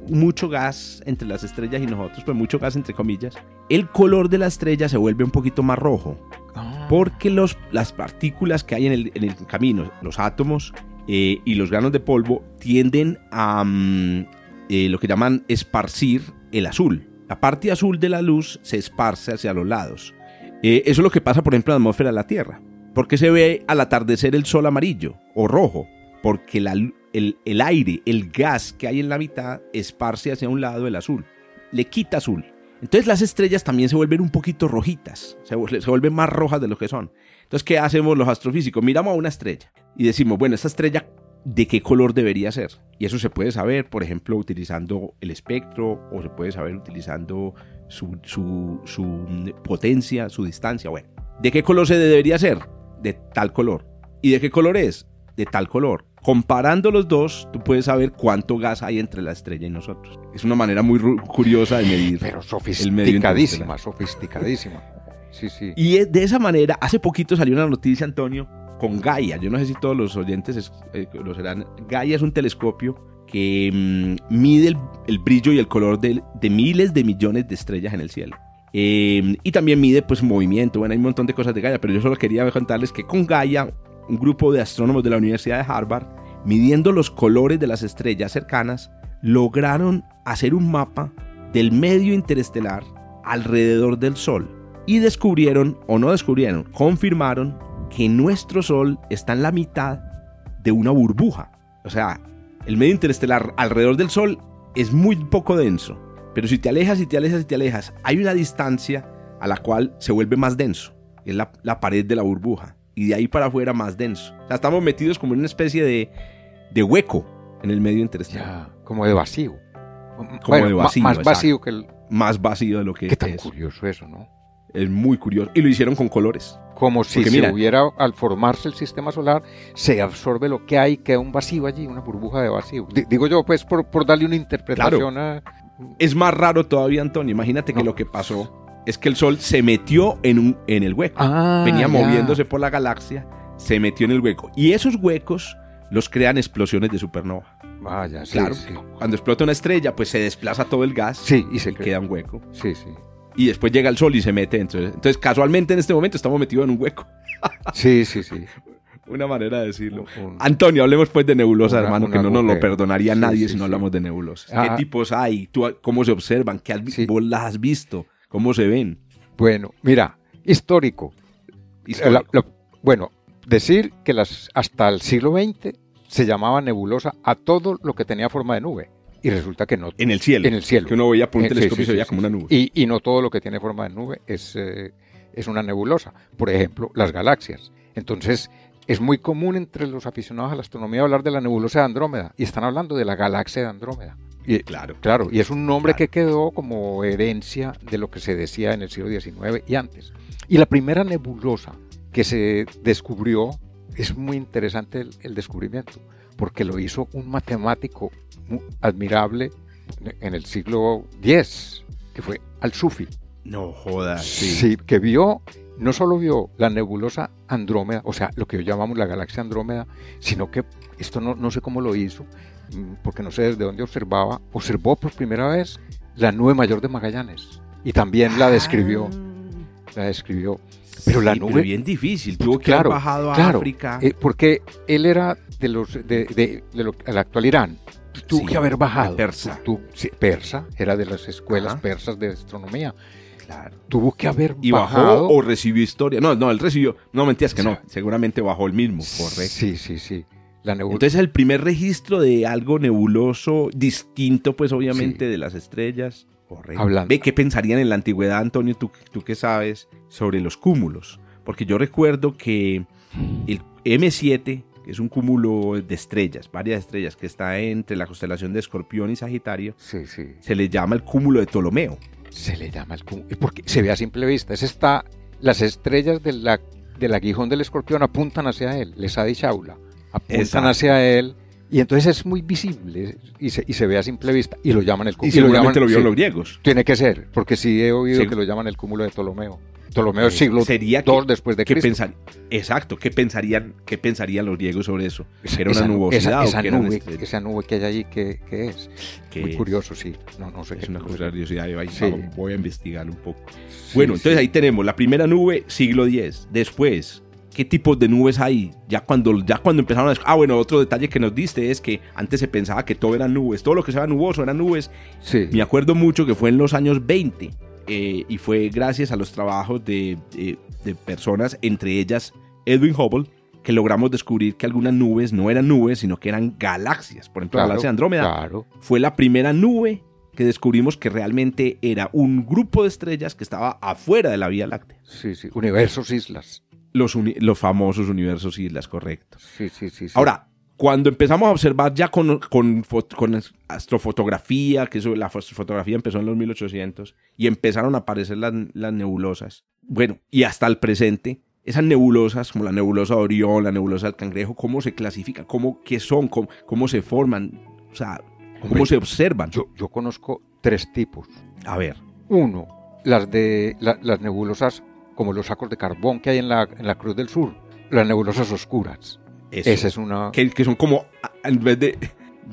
mucho gas entre las estrellas y nosotros, pues mucho gas entre comillas, el color de la estrella se vuelve un poquito más rojo. Ah. Porque los, las partículas que hay en el, en el camino, los átomos eh, y los granos de polvo, tienden a mm, eh, lo que llaman esparcir el azul. La parte azul de la luz se esparce hacia los lados. Eh, eso es lo que pasa, por ejemplo, en la atmósfera de la Tierra. porque se ve al atardecer el sol amarillo o rojo? Porque la, el, aire, el gas que hay en la mitad, esparce hacia un lado el azul. Le quita azul. Entonces las estrellas también se vuelven un poquito rojitas, se, vuelven más rojas de lo que son. Entonces, ¿qué hacemos los astrofísicos? Miramos a una estrella y decimos, bueno, esta estrella, ¿de qué color debería ser? Y eso se puede saber, por ejemplo, utilizando el espectro o se puede saber utilizando su, su potencia, su distancia. Bueno, ¿de qué color se debería ser? De tal color. ¿Y de qué color es? De tal color. Comparando los dos, tú puedes saber cuánto gas hay entre la estrella y nosotros. Es una manera muy curiosa de medir. Pero sofisticadísima, sofisticadísima. Sí, sí. Y de esa manera, hace poquito salió una noticia, Antonio, con Gaia. Yo no sé si todos los oyentes eh, lo serán. Gaia es un telescopio que mm, mide el, brillo y el color de, miles de millones de estrellas en el cielo. Em, y también mide pues movimiento. Bueno, hay un montón de cosas de Gaia, pero yo solo quería contarles que con Gaia un grupo de astrónomos de la Universidad de Harvard, midiendo los colores de las estrellas cercanas, lograron hacer un mapa del medio interestelar alrededor del Sol y descubrieron, o no descubrieron, confirmaron que nuestro Sol está en la mitad de una burbuja. O sea, el medio interestelar alrededor del Sol es muy poco denso, pero si te alejas y te alejas y te alejas, hay una distancia a la cual se vuelve más denso, es la, la pared de la burbuja y de ahí para afuera más denso. O sea, estamos metidos como en una especie de, de hueco en el medio interestelar. como de vacío. como de vacío. Más exacto. vacío que el... Más vacío de lo que Qué tan es. curioso eso, ¿no? Es muy curioso. Y lo hicieron con colores. Como si Porque se mira- hubiera, al formarse el sistema solar, se absorbe lo que hay, queda un vacío allí, una burbuja de vacío. Di- digo yo, pues, por, por darle una interpretación a... Es más raro todavía, Antonio. Imagínate que lo que pasó es que el Sol se metió en, un, en el hueco. Ah, Venía moviéndose por la galaxia, se metió en el hueco. Y esos huecos los crean explosiones de supernova. Vaya, sí, claro, sí. cuando explota una estrella, pues se desplaza todo el gas Sí, y se y queda un hueco. Sí, sí. Y después llega el Sol y se mete dentro. Entonces, casualmente en este momento estamos metidos en un hueco. Sí, sí, sí. Una manera de decirlo. Un- Antonio, hablemos pues de nebulosas, Una- hermano, un que no nos lo perdonaría nadie si no hablamos de nebulosas. Ah. ¿Qué tipos hay? ¿Tú, ¿Cómo se observan? ¿Qué has. ¿Vos las has visto? ¿Cómo se ven? Bueno, mira, histórico. Histórico. La- la- bueno, decir que las, hasta el siglo XX se llamaba nebulosa a todo lo que tenía forma de nube. Y resulta que no. En el cielo. En el cielo. Que uno veía por un Eh, sí, y se veía sí, como una nube. Y, y no todo lo que tiene forma de nube es, eh, es una nebulosa. Por ejemplo, las galaxias. Entonces, es muy común entre los aficionados a la astronomía hablar de la nebulosa de Andrómeda. Y están hablando de la galaxia de Andrómeda. Y, Claro. Claro, y es un nombre Claro. que quedó como herencia de lo que se decía en el siglo XIX y antes. Y la primera nebulosa que se descubrió, es muy interesante el, el descubrimiento, porque lo hizo un matemático admirable en el siglo X, que fue Al-Sufi. No jodas. Sí. Sí, que vio, no solo vio la nebulosa Andrómeda, o sea, lo que hoy llamamos la galaxia Andrómeda, sino que esto no, no sé cómo lo hizo, porque no sé desde dónde observaba, observó por primera vez la nube mayor de Magallanes y también la describió, la describió. Pero la Ah. Nube, bien difícil. Tuvo que claro, haber bajado a claro, África. eh, porque él era de los de, de- de lo, el actual Irán. Tuvo Sí, que haber bajado. persa. Tu- sí, persa, era de las escuelas Ajá. persas de astronomía. claro. Tuvo que haber ¿Y bajado. bajó o recibió historia? No, no, él recibió. No, mentiras que O no. Seguramente bajó el mismo. Correcto. Sí, sí, sí. La. Entonces el primer registro de algo nebuloso, distinto pues obviamente Sí. de las estrellas. Correcto. Hablando. Ve qué pensarían en la antigüedad, Antonio, tú, tú qué sabes sobre los cúmulos. Porque yo recuerdo que el M7, que es un cúmulo de estrellas, varias estrellas, que está entre la constelación de Escorpión y Sagitario, Sí, sí. se le llama el cúmulo de Ptolomeo. Se le llama el cúmulo. Porque se ve a simple vista. Ese está. Las estrellas de la, del aguijón del escorpión apuntan hacia él. Les ha dicho aula. Apuntan Exacto. hacia él. Y entonces es muy visible. Y se, y se ve a simple vista. Y lo llaman el Y cúmulo. seguramente lo, vieron sí, los griegos. Tiene que ser. Porque sí he oído Sí. que lo llaman el cúmulo de Ptolomeo. Ptolomeo es siglo Sería que- II después de ¿Qué Cristo. pensar- Exacto, ¿qué pensarían, ¿qué pensarían los griegos sobre eso? Esa- ¿Que era una esa- nubosidad esa, o que nube, estrellas? esa nube que hay allí, ¿qué, qué es? Que Muy curioso, sí. No, no sé Es qué una curioso. curiosidad, Sí. voy a investigar un poco. Bueno, entonces ahí tenemos la primera nube, siglo X. Después, ¿qué tipos de nubes hay? Ya cuando, ya cuando empezaron a... Ah, bueno, otro detalle que nos diste es que antes se pensaba que todo eran nubes, todo lo que sea nuboso eran nubes. Sí. Me acuerdo mucho que fue en los años 20 eh, y fue gracias a los trabajos de, personas, entre ellas Edwin Hubble, que logramos descubrir que algunas nubes no eran nubes, sino que eran galaxias. Por ejemplo, la galaxia de Andrómeda Claro. fue la primera nube que descubrimos que realmente era un grupo de estrellas que estaba afuera de la Vía Láctea. Sí, sí. Universos, islas. Los, los famosos universos islas, correcto. Sí, sí, sí. sí. Ahora, cuando empezamos a observar ya con, con, fo- con astrofotografía, que eso, la fo- fotografía empezó en los 1800, y empezaron a aparecer las, las nebulosas, bueno, y hasta el presente, esas nebulosas, como la nebulosa de Orión, la nebulosa del Cangrejo, ¿cómo se clasifican? ¿Cómo, ¿Qué son? ¿Cómo, cómo se forman? O sea, ¿cómo Hombre, se observan? Yo, yo conozco tres tipos. A ver, Uno, las de la- las nebulosas como los sacos de carbón que hay en la, en la Cruz del Sur. Las nebulosas oscuras. eso. Esa es una... que, que son como, en vez de,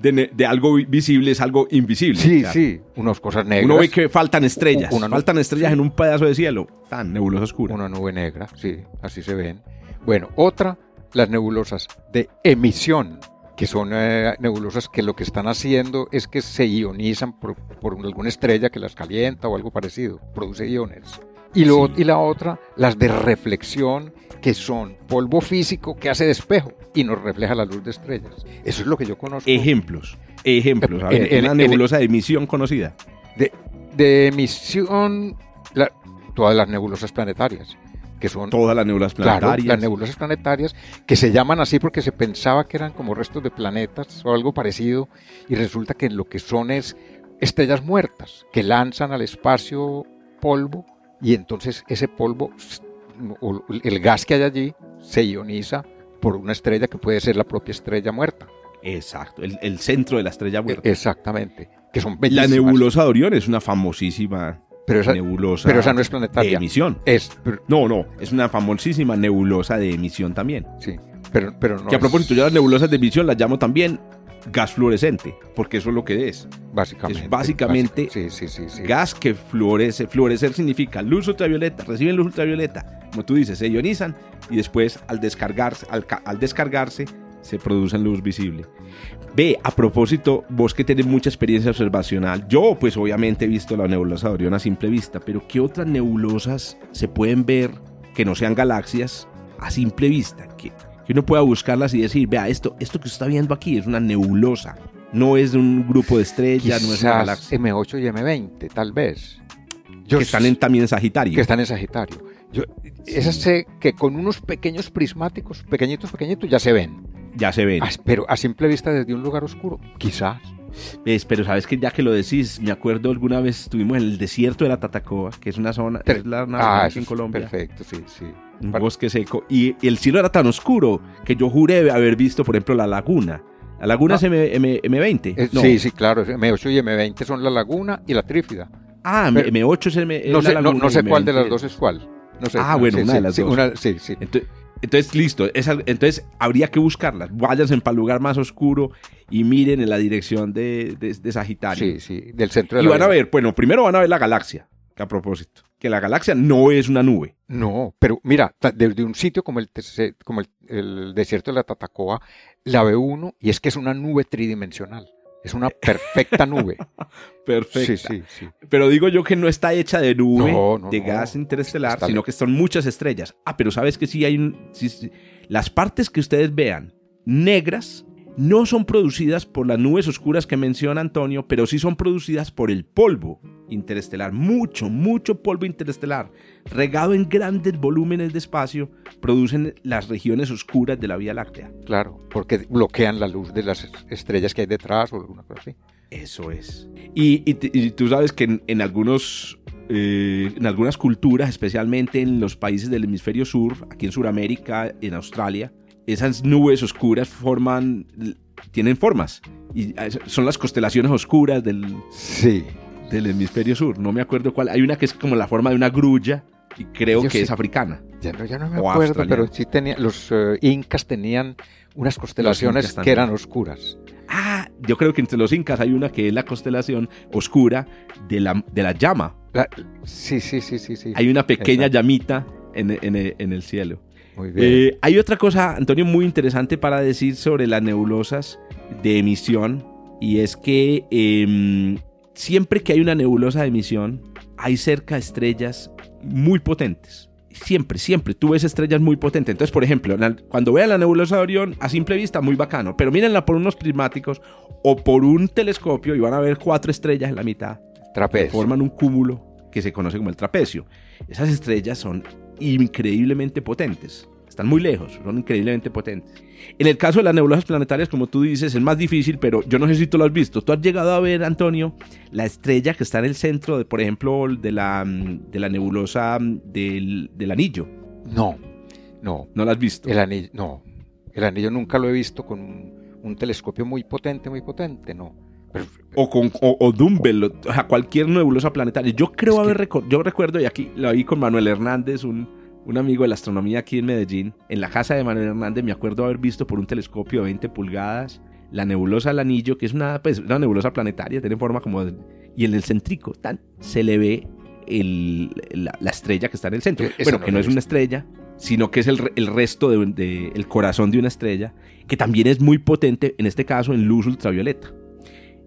de, de algo vi- visible, es algo invisible. Sí, sí. Unas cosas negras. Uno ve que faltan estrellas, Una faltan estrellas en un pedazo de cielo, tan nebulosa oscura. Una nube negra, sí, así se ven. Bueno, otra, las nebulosas de emisión, que son eh, nebulosas que lo que están haciendo es que se ionizan por, por alguna estrella que las calienta o algo parecido, produce iones. Y, lo, Sí. y la otra, las de reflexión, que son polvo físico que hace despejo y nos refleja la luz de estrellas. Eso es lo que yo conozco. Ejemplos, ejemplos. A ver, una nebulosa de emisión conocida. De, de emisión, la- todas las nebulosas planetarias, que son Todas las nebulosas Claro, planetarias. las nebulosas planetarias que se llaman así porque se pensaba que eran como restos de planetas o algo parecido y resulta que lo que son es estrellas muertas que lanzan al espacio polvo y entonces ese polvo, o el gas que hay allí, se ioniza por una estrella que puede ser la propia estrella muerta. Exacto, el, el centro de la estrella muerta. Exactamente. Que son la bellísimas. nebulosa de Orión es una famosísima pero esa, nebulosa pero esa no es planetaria. de emisión. Es, pero- No, no, es una famosísima nebulosa de emisión también. sí, pero, pero no que a es- propósito, yo las nebulosas de emisión las llamo también gas fluorescente, porque eso es lo que es. básicamente, es básicamente básica- sí, sí, sí. Gas que fluorece. Fluorecer significa luz ultravioleta, reciben luz ultravioleta, como tú dices, se ionizan y después al descargarse, al, ca- al descargarse se produce luz visible. Ve, a propósito, vos que tenés mucha experiencia observacional, yo pues obviamente he visto la nebulosa de Orión a simple vista, pero ¿qué otras nebulosas se pueden ver que no sean galaxias a simple vista? Que, que uno pueda buscarlas y decir, vea, esto, esto que usted está viendo aquí es una nebulosa, no es un grupo de estrellas, no es una galaxia. M8 y M20, tal vez. Yo que están en, también en Sagitario. que están en Sagitario. Yo, esas sé que con unos pequeños prismáticos, pequeñitos, pequeñitos, ya se ven. Ya se ven. Ah, Pero a simple vista desde un lugar oscuro, quizás. ¿Ves? Pero sabes que ya que lo decís, me acuerdo alguna vez estuvimos en el desierto de la Tatacoa, que es una zona, es la, una zona ah, aquí en Colombia, Perfecto, sí, sí. Un bosque seco, y, y el cielo era tan oscuro que yo juré haber visto, por ejemplo, la laguna. La laguna Ah. es M, M- M20. Eh, No. Sí, sí, claro. M8 y M20 son la laguna y la trífida. Ah, Pero- M8 es, M, es No la sé, no, laguna no sé cuál de las M20 dos es cuál. No sé. Ah, No, bueno, sí, una sí, de las sí, dos. una- sí, sí. Entonces, entonces, listo. esa- entonces, habría que buscarlas. Váyanse para el lugar más oscuro y miren en la dirección de, de- de Sagitario. Sí, sí, del centro de Y la van a ver, bueno, primero van a ver la galaxia, a propósito, que la galaxia no es una nube. No, pero mira, desde un sitio como el, como el, el desierto de la Tatacoa, la ve uno y es que es una nube tridimensional. Es una perfecta nube. Perfecto. Sí, sí, sí. Pero digo yo que no está hecha de nube, No, no, de no. gas interestelar, sino que son muchas estrellas. Ah, pero sabes que sí hay un... sí, sí. Las partes que ustedes vean negras no son producidas por las nubes oscuras que menciona Antonio, pero sí son producidas por el polvo interestelar. Mucho, mucho polvo interestelar. Regado en grandes volúmenes de espacio, producen las regiones oscuras de la Vía Láctea. Claro, porque bloquean la luz de las estrellas que hay detrás o alguna cosa así. Eso es. Y, y t- y tú sabes que en, en algunos, eh, en algunas culturas, especialmente en los países del hemisferio sur, aquí en Sudamérica, en Australia, esas nubes oscuras forman, tienen formas. Y es- son las constelaciones oscuras del, Sí. del hemisferio sur. No me acuerdo cuál. Hay una que es como la forma de una grulla y creo Yo que sí. es africana. Ya no, ya no me acuerdo, pero sí tenía, los eh, incas tenían unas constelaciones que eran oscuras. Ah, yo creo que entre los incas hay una que es la constelación oscura de la, de la llama. La- sí, sí, sí, sí, sí. Hay una pequeña Exacto. llamita en, en- en el cielo. Muy bien. Eh, hay otra cosa, Antonio, muy interesante para decir sobre las nebulosas de emisión y es que em, siempre que hay una nebulosa de emisión hay cerca estrellas muy potentes. Siempre, siempre. Tú ves estrellas muy potentes. Entonces, por ejemplo, cuando vean la nebulosa de Orión, a simple vista, muy bacano. Pero mírenla por unos prismáticos o por un telescopio y van a ver cuatro estrellas en la mitad que Trapecio. forman un cúmulo que se conoce como el trapecio. Esas estrellas son increíblemente potentes. Están muy lejos, son increíblemente potentes. En el caso de las nebulosas planetarias, como tú dices, es más difícil, pero yo no sé si tú lo has visto. ¿Tú has llegado a ver, Antonio, la estrella que está en el centro, de, por ejemplo, de la, de la nebulosa del, del anillo? No, no. ¿No la has visto? El anillo, no. El anillo nunca lo he visto con un, un telescopio muy potente, muy potente, no. O con o, o Dumbbell, o sea, cualquier nebulosa planetaria. Yo creo Es que- haber recor- yo recuerdo, y aquí lo vi con Manuel Hernández, un, un amigo de la astronomía aquí en Medellín, en la casa de Manuel Hernández me acuerdo haber visto por un telescopio de 20 pulgadas la nebulosa del anillo, que es una, pues, una nebulosa planetaria, tiene forma como... de- y en el centrico, tan, se le ve el- la, la estrella que está en el centro. Eh, esa Bueno, no que no es una estrella, sino que es el, el resto del de, el corazón de una estrella, que también es muy potente, en este caso en luz ultravioleta.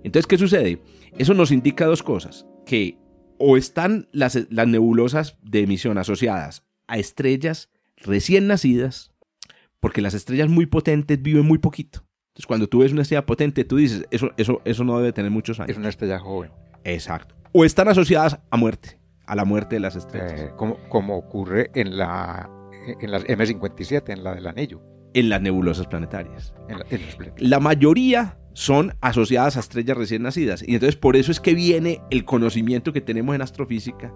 Entonces, ¿qué sucede? Eso nos indica dos cosas, que o están las, las nebulosas de emisión asociadas a estrellas recién nacidas, porque las estrellas muy potentes viven muy poquito. Entonces, cuando tú ves una estrella potente, tú dices, eso, eso, eso no debe tener muchos años. es una estrella joven. Exacto. O están asociadas a muerte, a la muerte de las estrellas. Eh, como, como ocurre en la, en la M57, en la del anillo. En las nebulosas planetarias. En la- en La mayoría son asociadas a estrellas recién nacidas. Y entonces por eso es que viene el conocimiento que tenemos en astrofísica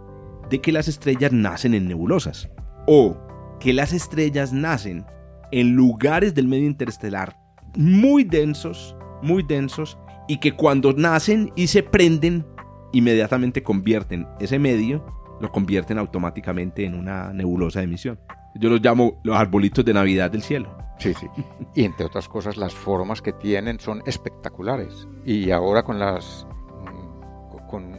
de que las estrellas nacen en nebulosas. O que las estrellas nacen en lugares del medio interestelar muy densos, muy densos, y que cuando nacen y se prenden, inmediatamente convierten ese medio, lo convierten automáticamente en una nebulosa de emisión. Yo los llamo los arbolitos de Navidad del cielo. Sí, sí. Y entre otras cosas, las formas que tienen son espectaculares. Y ahora con las. mm, con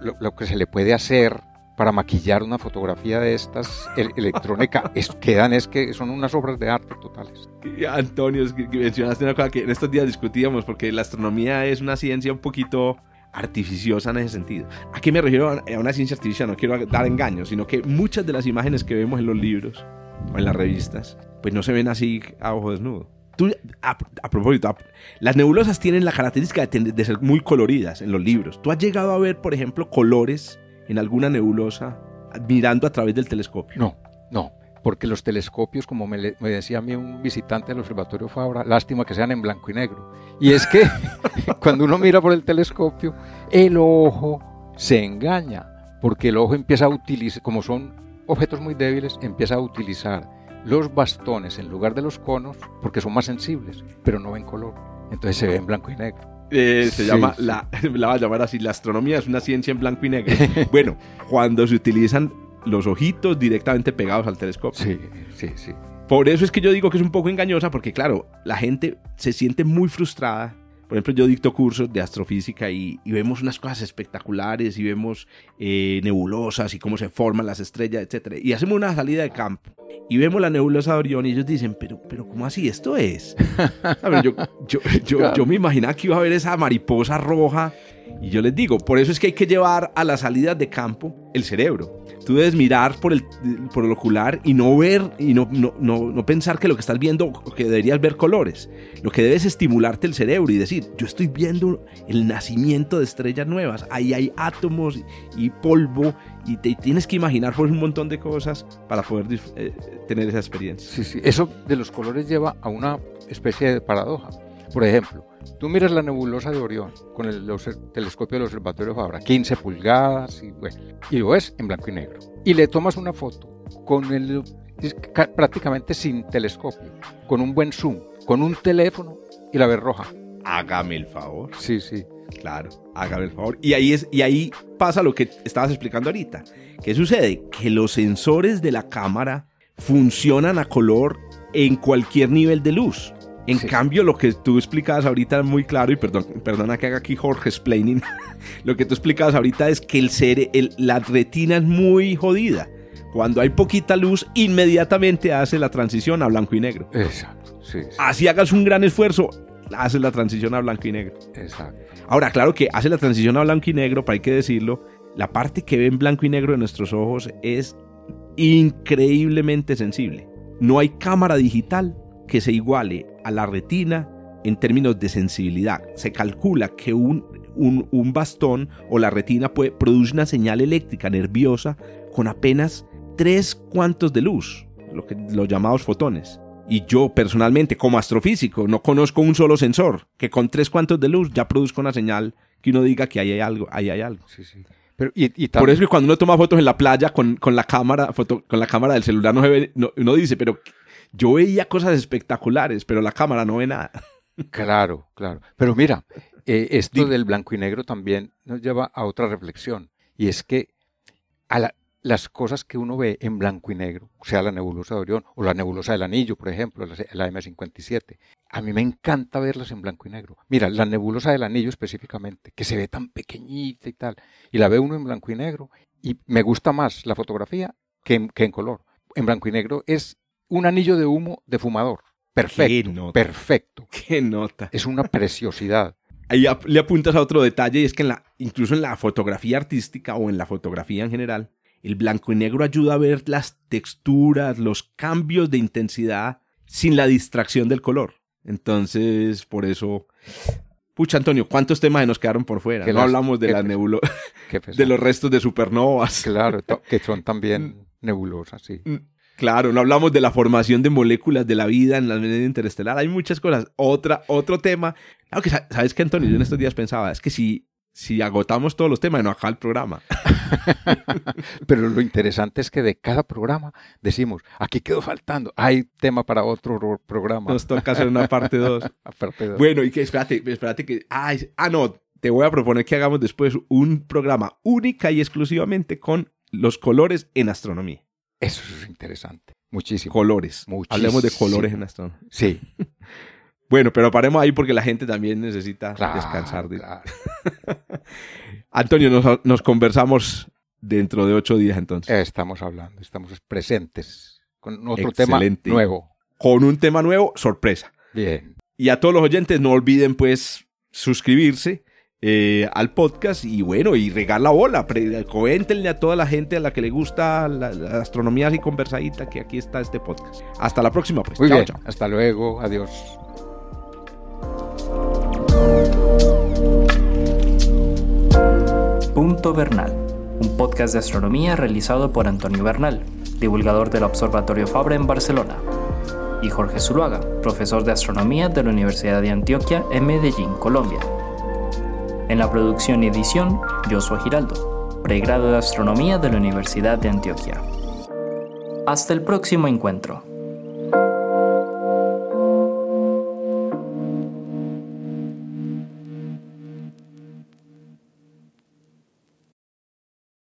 lo, lo que se le puede hacer para maquillar una fotografía de estas el- electrónica, es, quedan es que son unas obras de arte totales. Antonio, mencionaste una cosa que en estos días discutíamos, porque la astronomía es una ciencia un poquito artificiosa en ese sentido. ¿A qué me refiero a una ciencia artificial? No quiero dar engaños, sino que muchas de las imágenes que vemos en los libros o en las revistas, pues no se ven así a ojo desnudo. Tú, a, propósito, las nebulosas tienen la característica de, de ser muy coloridas en los libros. ¿Tú has llegado a ver, por ejemplo, colores en alguna nebulosa mirando a través del telescopio? No, no. Porque los telescopios, como me, le- me decía a mí un visitante del Observatorio Fabra, lástima que sean en blanco y negro. Y es que cuando uno mira por el telescopio, el ojo se engaña, porque el ojo empieza a utilizar, como son objetos muy débiles, empieza a utilizar los bastones en lugar de los conos, porque son más sensibles, pero no ven color. Entonces se ve en blanco y negro. Eh, se Sí, llama, sí. La, la va a llamar así, la astronomía es una ciencia en blanco y negro. bueno, cuando se utilizan los ojitos directamente pegados al telescopio. Sí, sí, sí. Por eso es que yo digo que es un poco engañosa, porque claro, la gente se siente muy frustrada. Por ejemplo, yo dicto cursos de astrofísica y, y vemos unas cosas espectaculares y vemos eh, nebulosas y cómo se forman las estrellas, etc. Y hacemos una salida de campo y vemos la nebulosa de Orión y ellos dicen, pero, pero ¿cómo así esto es? A ver, yo, yo, yo, Claro. yo me imaginaba que iba a haber esa mariposa roja y yo les digo, por eso es que hay que llevar a las salidas de campo el cerebro. Tú debes mirar por el, por el ocular y no ver y no, no, no, no pensar que lo que estás viendo, que deberías ver colores. Lo que debes es estimularte el cerebro y decir, yo estoy viendo el nacimiento de estrellas nuevas. Ahí hay átomos y polvo y te tienes que imaginar por un montón de cosas para poder eh, tener esa experiencia. Sí, sí. Eso de los colores lleva a una especie de paradoja. Por ejemplo, tú miras la nebulosa de Orión con el obser- telescopio del Observatorio Fabra, 15 pulgadas, y, bueno, y lo ves en blanco y negro. Y le tomas una foto con el prácticamente sin telescopio, con un buen zoom, con un teléfono y la ves roja. Hágame el favor. Sí, sí. Claro, hágame el favor. Y ahí, es, y ahí pasa lo que estabas explicando ahorita. ¿Qué sucede? Que los sensores de la cámara funcionan a color en cualquier nivel de luz. En Sí. cambio, lo que tú explicabas ahorita es muy claro, y perdón, perdona que haga aquí Jorge explaining, lo que tú explicabas ahorita es que el cere- el- la retina es muy jodida. Cuando hay poquita luz, inmediatamente hace la transición a blanco y negro. Exacto. Sí, sí, Así hagas un gran esfuerzo, hace la transición a blanco y negro. exacto. Ahora, claro que hace la transición a blanco y negro, pero hay que decirlo, la parte que ve en blanco y negro de nuestros ojos es increíblemente sensible. No hay cámara digital que se iguale a la retina en términos de sensibilidad. Se calcula que un, un- un bastón o la retina puede, produce una señal eléctrica nerviosa con apenas tres cuantos de luz, lo que, los llamados fotones. Y yo personalmente, como astrofísico, no conozco un solo sensor que con tres cuantos de luz ya produzca una señal que uno diga que ahí hay algo, ahí hay algo. Sí, sí. Pero, y, y Por eso es que cuando uno toma fotos en la playa con, con la cámara, foto- con la cámara del celular no se ve, no- uno dice, pero yo veía cosas espectaculares, pero la cámara no ve nada. Claro, claro. Pero mira, eh, esto del blanco y negro también nos lleva a otra reflexión. Y es que a la- las cosas que uno ve en blanco y negro, sea la nebulosa de Orión o la nebulosa del Anillo, por ejemplo, la, la M57, a mí me encanta verlas en blanco y negro. Mira, la nebulosa del Anillo específicamente, que se ve tan pequeñita y tal, y la ve uno en blanco y negro, y me gusta más la fotografía que en, que en color. En blanco y negro es un anillo de humo de fumador. Perfecto, nota. perfecto. Qué nota. Es una preciosidad. Ahí ap- le apuntas a otro detalle y es que en la, incluso en la fotografía artística o en la fotografía en general, el blanco y negro ayuda a ver las texturas, los cambios de intensidad sin la distracción del color. Entonces, por eso... Pucha, Antonio, ¿cuántos temas nos quedaron por fuera? Qué no las- hablamos de, qué las pes- nebulo- Qué pesar. de los restos de supernovas. Claro, que son también nebulosas, sí. Claro, no hablamos de la formación de moléculas de la vida en la media interestelar. Hay muchas cosas. Otra, otro tema. Claro que, ¿sabes qué, Antonio? Yo en estos días pensaba, es que si, si agotamos todos los temas, no acá el programa. Pero lo interesante es que de cada programa decimos, aquí quedó faltando, hay tema para otro programa. Nos toca hacer una parte 2. Bueno, y que espérate, espérate que... ah, no, te voy a proponer que hagamos después un programa única y exclusivamente con los colores en astronomía. Eso es interesante. Muchísimo. Colores. Hablemos de colores en astronomía. Sí. bueno, pero paremos ahí porque la gente también necesita descansar. Antonio, nos, conversamos dentro de ocho días entonces. Estamos hablando, estamos presentes con otro tema nuevo. Con un tema nuevo, sorpresa. Bien. Y a todos los oyentes, no olviden pues suscribirse eh, al podcast y bueno, y regar la bola. Coméntenle a toda la gente a la que le gusta la, astronomía así conversadita que aquí está este podcast. Hasta la próxima, pues. Muy bien. Hasta luego. Adiós. Punto Bernal, un podcast de astronomía realizado por Antonio Bernal, divulgador del Observatorio Fabra en Barcelona, y Jorge Zuluaga, profesor de astronomía de la Universidad de Antioquia en Medellín, Colombia. En la producción y edición, Joshua Giraldo, pregrado de Astronomía de la Universidad de Antioquia. Hasta el próximo encuentro.